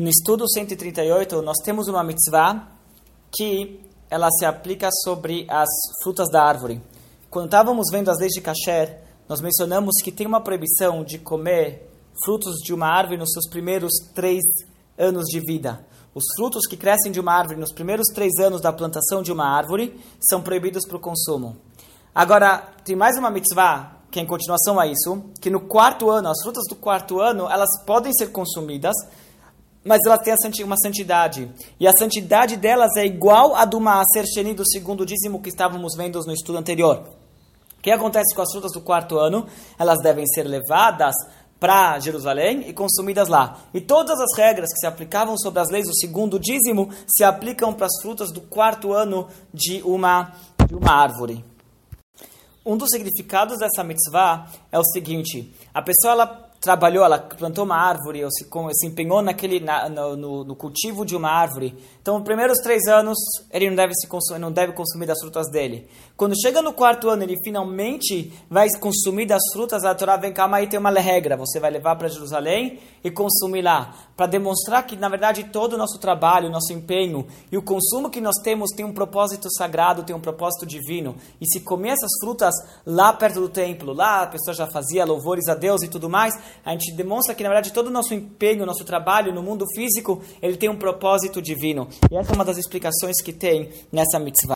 No estudo 138, nós temos uma mitzvah que ela se aplica sobre as frutas da árvore. Quando estávamos vendo as leis de kasher, nós mencionamos que tem uma proibição de comer frutos de uma árvore nos seus primeiros três anos de vida. Os frutos que crescem de uma árvore nos primeiros três anos da plantação de uma árvore são proibidos para o consumo. Agora, tem mais uma mitzvah, que é em continuação a isso, que no quarto ano, as frutas do quarto ano, elas podem ser consumidas, mas elas têm uma santidade. E a santidade delas é igual a do Maaser Sheni do segundo dízimo que estávamos vendo no estudo anterior. O que acontece com as frutas do quarto ano? Elas devem ser levadas para Jerusalém e consumidas lá. E todas as regras que se aplicavam sobre as leis do segundo dízimo se aplicam para as frutas do quarto ano de uma, de uma árvore. Um dos significados dessa mitzvah é o seguinte: a pessoa ela trabalhou, ela plantou uma árvore, ou se, se empenhou naquele, na, no, no, cultivo de uma árvore. Então, nos primeiros três anos, ele não deve, se consumir, não deve consumir das frutas dele. Quando chega no quarto ano, ele finalmente vai consumir das frutas, a Torá vem, calma aí, tem uma regra. Você vai levar para Jerusalém e consumir lá. Para demonstrar que, na verdade, todo o nosso trabalho, o nosso empenho e o consumo que nós temos tem um propósito sagrado, tem um propósito divino. E se comer essas frutas lá perto do templo, lá a pessoa já fazia louvores a Deus e tudo mais, a gente demonstra que, na verdade, todo o nosso empenho, nosso trabalho no mundo físico, ele tem um propósito divino. E essa é uma das explicações que tem nessa mitzvah.